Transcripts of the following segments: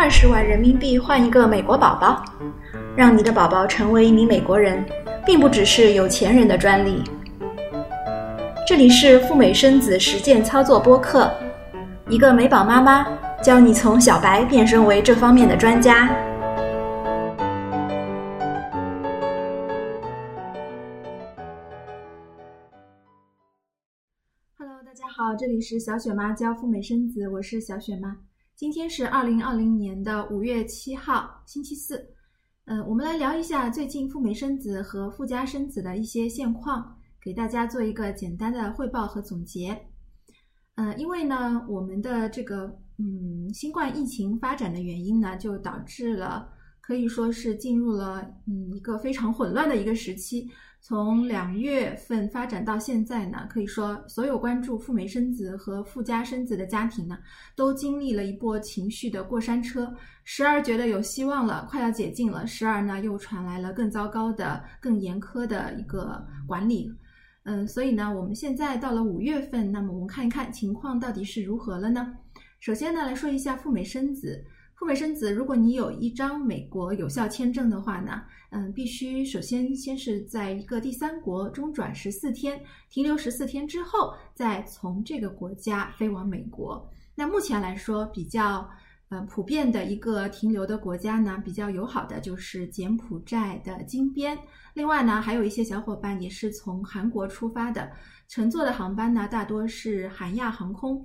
二十万人民币换一个美国宝宝，让你的宝宝成为一名美国人，并不只是有钱人的专利。这里是赴美生子实践操作播客，一个美宝妈妈教你从小白变身为这方面的专家。Hello，大家好，这里是小雪妈教赴美生子，我是小雪妈。今天是二零二零年的五月七号，星期四。嗯，我们来聊一下最近赴美生子和赴加生子的一些现况，给大家做一个简单的汇报和总结。嗯，因为呢，我们的这个嗯新冠疫情发展的原因呢，就导致了可以说是进入了嗯一个非常混乱的一个时期。从两月份发展到现在呢，可以说所有关注赴美生子和赴加生子的家庭呢，都经历了一波情绪的过山车。时而觉得有希望了，快要解禁了；时而呢，又传来了更糟糕的、更严苛的一个管理。嗯，所以呢，我们现在到了五月份，那么我们看一看情况到底是如何了呢？首先呢，来说一下赴美生子。赴美生子，如果你有一张美国有效签证的话呢，嗯，必须首先先是在一个第三国中转十四天，停留十四天之后，再从这个国家飞往美国。那目前来说，比较呃普遍的一个停留的国家呢，比较友好的就是柬埔寨的金边。另外呢，还有一些小伙伴也是从韩国出发的，乘坐的航班呢，大多是韩亚航空。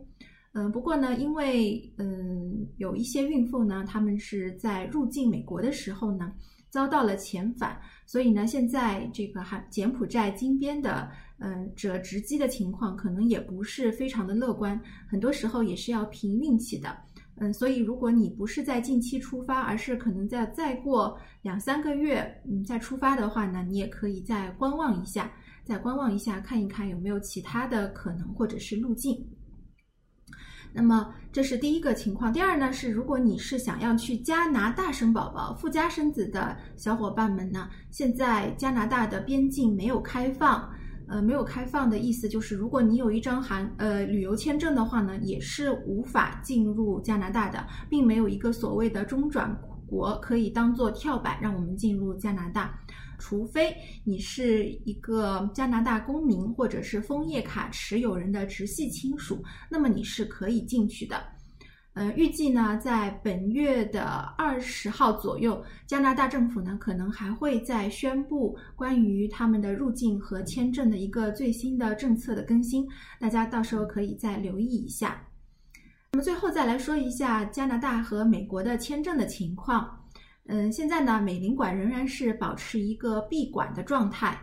嗯，不过呢，因为嗯有一些孕妇呢，她们是在入境美国的时候呢遭到了遣返，所以呢，现在这个还柬埔寨金边的嗯折直机的情况可能也不是非常的乐观，很多时候也是要凭运气的。嗯，所以如果你不是在近期出发，而是可能在再过两三个月嗯再出发的话呢，你也可以再观望一下，再观望一下，看一看有没有其他的可能或者是路径。那么这是第一个情况。第二呢是，如果你是想要去加拿大生宝宝、附加生子的小伙伴们呢，现在加拿大的边境没有开放。呃，没有开放的意思就是，如果你有一张韩呃旅游签证的话呢，也是无法进入加拿大的，并没有一个所谓的中转国可以当做跳板让我们进入加拿大。除非你是一个加拿大公民或者是枫叶卡持有人的直系亲属，那么你是可以进去的。呃，预计呢，在本月的二十号左右，加拿大政府呢可能还会再宣布关于他们的入境和签证的一个最新的政策的更新，大家到时候可以再留意一下。那么最后再来说一下加拿大和美国的签证的情况。嗯，现在呢，美领馆仍然是保持一个闭馆的状态。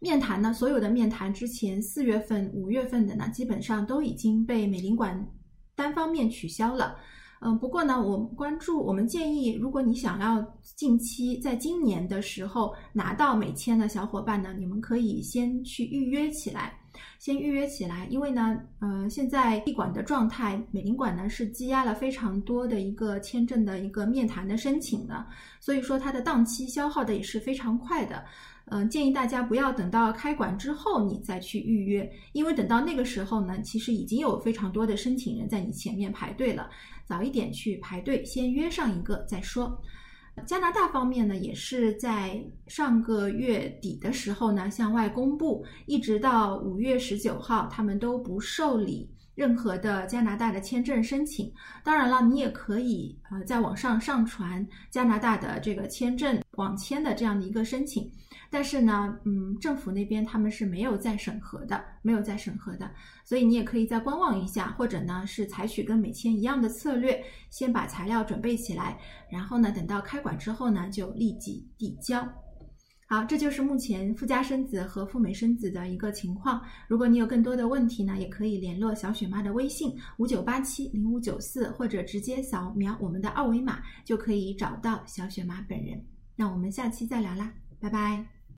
面谈呢，所有的面谈之前四月份、五月份的呢，基本上都已经被美领馆单方面取消了。嗯，不过呢，我关注，我们建议，如果你想要近期在今年的时候拿到美签的小伙伴呢，你们可以先去预约起来。先预约起来，因为呢，呃，现在闭馆的状态，美领馆呢是积压了非常多的一个签证的一个面谈的申请的，所以说它的档期消耗的也是非常快的。嗯，建议大家不要等到开馆之后你再去预约，因为等到那个时候呢，其实已经有非常多的申请人在你前面排队了，早一点去排队，先约上一个再说。加拿大方面呢，也是在上个月底的时候呢，向外公布，一直到五月十九号，他们都不受理任何的加拿大的签证申请。当然了，你也可以呃在网上上传加拿大的这个签证网签的这样的一个申请。但是呢，嗯，政府那边他们是没有在审核的，没有在审核的，所以你也可以再观望一下，或者呢是采取跟美签一样的策略，先把材料准备起来，然后呢等到开馆之后呢就立即递交。好，这就是目前富家生子和富美生子的一个情况。如果你有更多的问题呢，也可以联络小雪妈的微信五九八七零五九四，或者直接扫描我们的二维码就可以找到小雪妈本人。那我们下期再聊啦，拜拜。